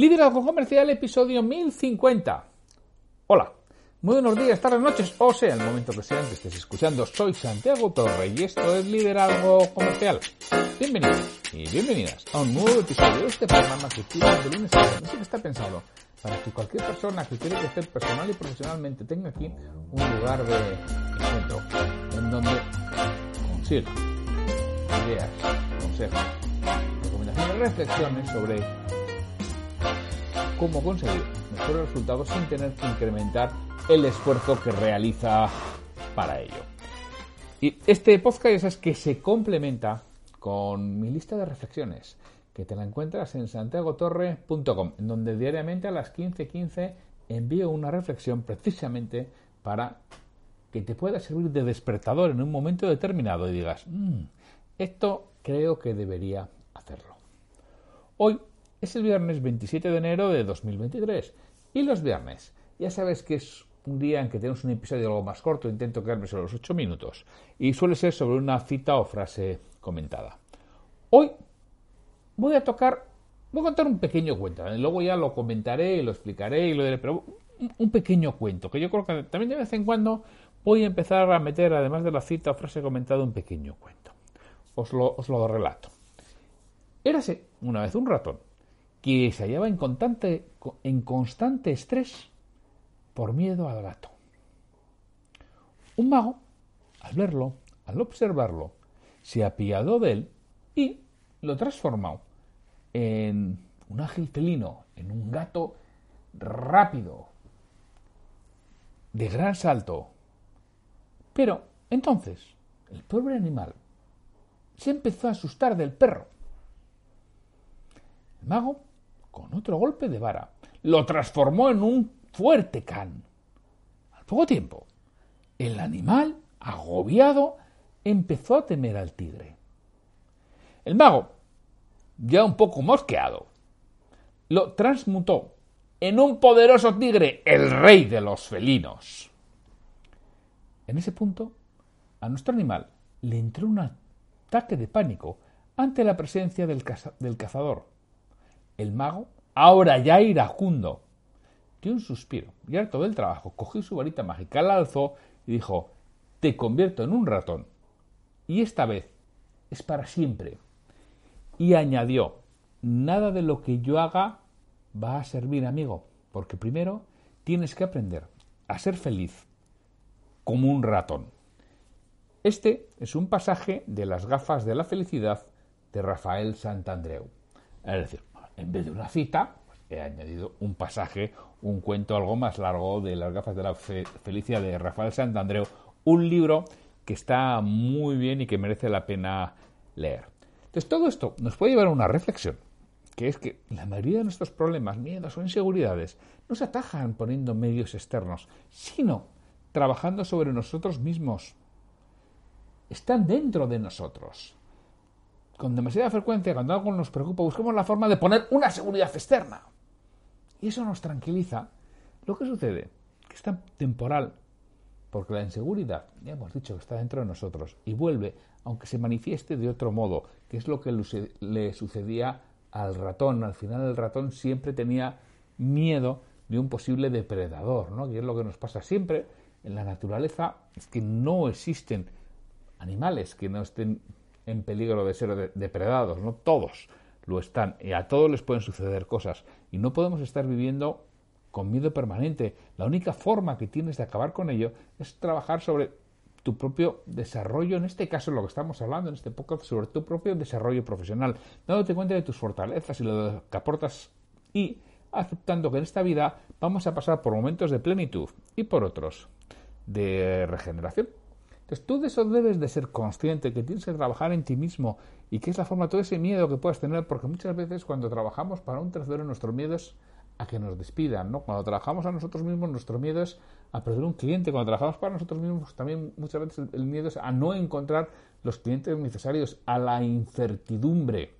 Liderazgo Comercial, episodio 1050. Hola, muy buenos días, tardes, noches, o sea, el momento que sea estés escuchando. Soy Santiago Torre y esto es Liderazgo Comercial. Bienvenidos y bienvenidas a un nuevo episodio de este programa que tira de lunes a viernes que está pensado para que cualquier persona que quiere crecer personal y profesionalmente tenga aquí un lugar de encuentro en donde consiga ideas, consejos, recomendaciones, reflexiones sobre cómo conseguir mejores resultados sin tener que incrementar el esfuerzo que realiza para ello. Y este podcast es que se complementa con mi lista de reflexiones, que te la encuentras en santiagotorre.com, en donde diariamente a las 15.15 envío una reflexión precisamente para que te pueda servir de despertador en un momento determinado y digas, mm, esto creo que debería hacerlo. Hoy es el viernes 27 de enero de 2023 y los viernes ya sabes que es un día en que tenemos un episodio algo más corto, intento quedarme sobre los 8 minutos y suele ser sobre una cita o frase comentada. Hoy voy a tocar, voy a contar un pequeño cuento, ¿eh? luego ya lo comentaré y lo explicaré y lo diré, pero un pequeño cuento que yo creo que también de vez en cuando voy a empezar a meter, además de la cita o frase comentada, un pequeño cuento. Os lo, os lo relato. Érase una vez un ratón que se hallaba en constante, en constante estrés por miedo al gato. Un mago, al verlo, al observarlo, se apiadó de él y lo transformó en un ágil felino, en un gato rápido, de gran salto. Pero entonces el pobre animal se empezó a asustar del perro. El mago con otro golpe de vara, lo transformó en un fuerte can. Al poco tiempo, el animal, agobiado, empezó a temer al tigre. El mago, ya un poco mosqueado, lo transmutó en un poderoso tigre, el rey de los felinos. En ese punto, a nuestro animal le entró un ataque de pánico ante la presencia del, del cazador el mago, ahora ya iracundo, dio un suspiro y harto del trabajo, cogió su varita mágica, la alzó y dijo, te convierto en un ratón. Y esta vez es para siempre. Y añadió, nada de lo que yo haga va a servir, amigo, porque primero tienes que aprender a ser feliz como un ratón. Este es un pasaje de las gafas de la felicidad de Rafael Santandreu. Es decir, en vez de una cita, he añadido un pasaje, un cuento algo más largo de las gafas de la felicidad de Rafael Santandreu, un libro que está muy bien y que merece la pena leer. Entonces, todo esto nos puede llevar a una reflexión, que es que la mayoría de nuestros problemas, miedos o inseguridades no se atajan poniendo medios externos, sino trabajando sobre nosotros mismos. Están dentro de nosotros con demasiada frecuencia, cuando algo nos preocupa, buscamos la forma de poner una seguridad externa. Y eso nos tranquiliza. Lo que sucede, que es tan temporal, porque la inseguridad, ya hemos dicho está dentro de nosotros, y vuelve, aunque se manifieste de otro modo, que es lo que le sucedía al ratón. Al final el ratón siempre tenía miedo de un posible depredador, ¿no? Y es lo que nos pasa siempre en la naturaleza, es que no existen animales que no estén en peligro de ser depredados, no todos lo están y a todos les pueden suceder cosas y no podemos estar viviendo con miedo permanente. La única forma que tienes de acabar con ello es trabajar sobre tu propio desarrollo, en este caso lo que estamos hablando en este podcast, sobre tu propio desarrollo profesional, dándote cuenta de tus fortalezas y lo que aportas y aceptando que en esta vida vamos a pasar por momentos de plenitud y por otros de regeneración. Entonces tú de eso debes de ser consciente, que tienes que trabajar en ti mismo y que es la forma, todo ese miedo que puedes tener, porque muchas veces cuando trabajamos para un tercero nuestro miedo es a que nos despidan, ¿no? Cuando trabajamos a nosotros mismos, nuestro miedo es a perder un cliente. Cuando trabajamos para nosotros mismos, también muchas veces el miedo es a no encontrar los clientes necesarios, a la incertidumbre.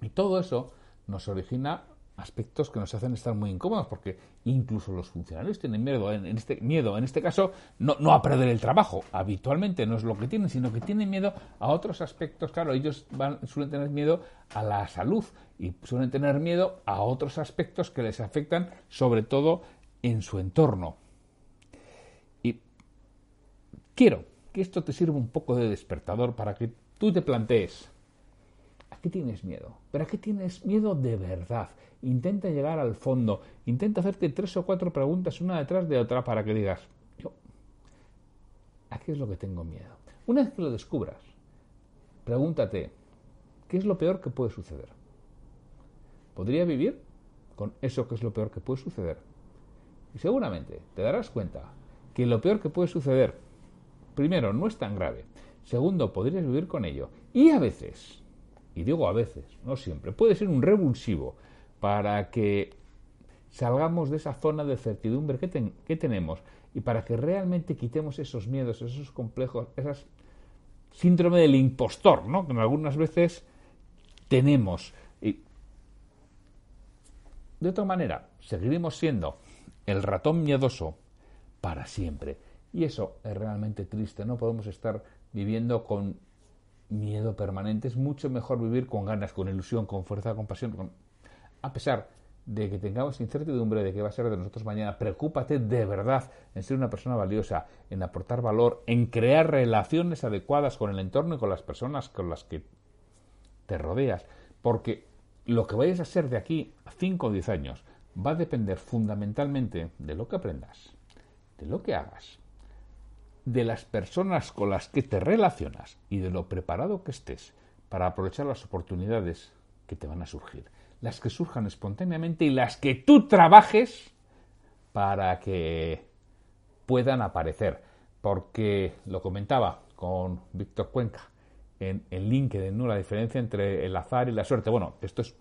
Y todo eso nos origina aspectos que nos hacen estar muy incómodos, porque incluso los funcionarios tienen miedo, en, este miedo, en este caso, no, no, a perder el trabajo, habitualmente no es lo que tienen, sino que tienen miedo a otros aspectos, claro, ellos van, suelen tener miedo a la salud y suelen tener miedo a otros aspectos que les afectan, sobre todo en su entorno. Y quiero que esto te sirva un poco de despertador para que tú te plantees, ¿a qué tienes miedo? ¿Pero a qué tienes miedo de verdad? Intenta llegar al fondo, intenta hacerte tres o cuatro preguntas una detrás de otra para que digas, yo, ¿a qué es lo que tengo miedo? Una vez que lo descubras, pregúntate, ¿qué es lo peor que puede suceder? ¿Podría vivir con eso que es lo peor que puede suceder? Y seguramente te darás cuenta que lo peor que puede suceder, primero, no es tan grave. Segundo, podrías vivir con ello. Y a veces, y digo a veces, no siempre, puede ser un revulsivo para que salgamos de esa zona de certidumbre que, tenemos y para que realmente quitemos esos miedos, esos complejos, esas síndrome del impostor, ¿no? Que algunas veces tenemos. Y de otra manera, seguiremos siendo el ratón miedoso para siempre. Y eso es realmente triste. No podemos estar viviendo con miedo permanente. Es mucho mejor vivir con ganas, con ilusión, con fuerza, con pasión, a pesar de que tengamos incertidumbre de qué va a ser de nosotros mañana, preocúpate de verdad en ser una persona valiosa, en aportar valor, en crear relaciones adecuadas con el entorno y con las personas con las que te rodeas, porque lo que vayas a ser de aquí a 5 o 10 años va a depender fundamentalmente de lo que aprendas, de lo que hagas, de las personas con las que te relacionas y de lo preparado que estés para aprovechar las oportunidades que te van a surgir las que surjan espontáneamente y las que tú trabajes para que puedan aparecer. Porque lo comentaba con Víctor Cuenca en, en LinkedIn, ¿no? la diferencia entre el azar y la suerte. Bueno, esto es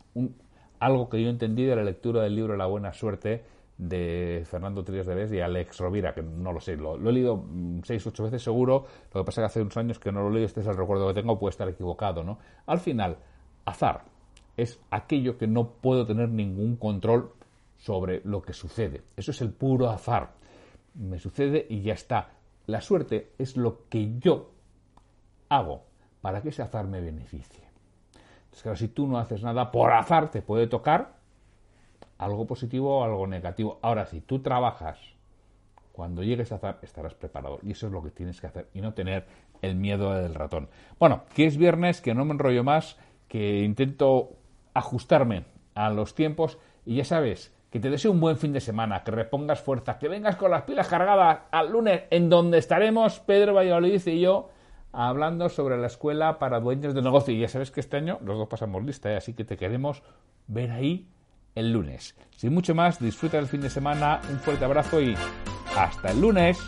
algo que yo entendí de la lectura del libro La buena suerte de Fernando Trías de Bes y Alex Rovira, que no lo sé, lo, he leído mm, seis, ocho veces seguro, lo que pasa es que hace unos años que no lo leo, este es el recuerdo que tengo, puede estar equivocado, ¿no? Al final, azar, es aquello que no puedo tener ningún control sobre lo que sucede. Eso es el puro azar. Me sucede y ya está. La suerte es lo que yo hago para que ese azar me beneficie. Entonces, claro, si tú no haces nada, por azar te puede tocar algo positivo o algo negativo. Ahora, si tú trabajas, cuando llegues a azar estarás preparado. Y eso es lo que tienes que hacer y no tener el miedo del ratón. Bueno, que es viernes, que no me enrollo más, que intento ajustarme a los tiempos y ya sabes, que te deseo un buen fin de semana, que repongas fuerza, que vengas con las pilas cargadas al lunes, en donde estaremos Pedro Valladolid y yo hablando sobre la escuela para dueños de negocio. Y ya sabes que este año los dos pasamos lista, ¿eh? así que te queremos ver ahí el lunes. Sin mucho más, disfruta del fin de semana, un fuerte abrazo y hasta el lunes.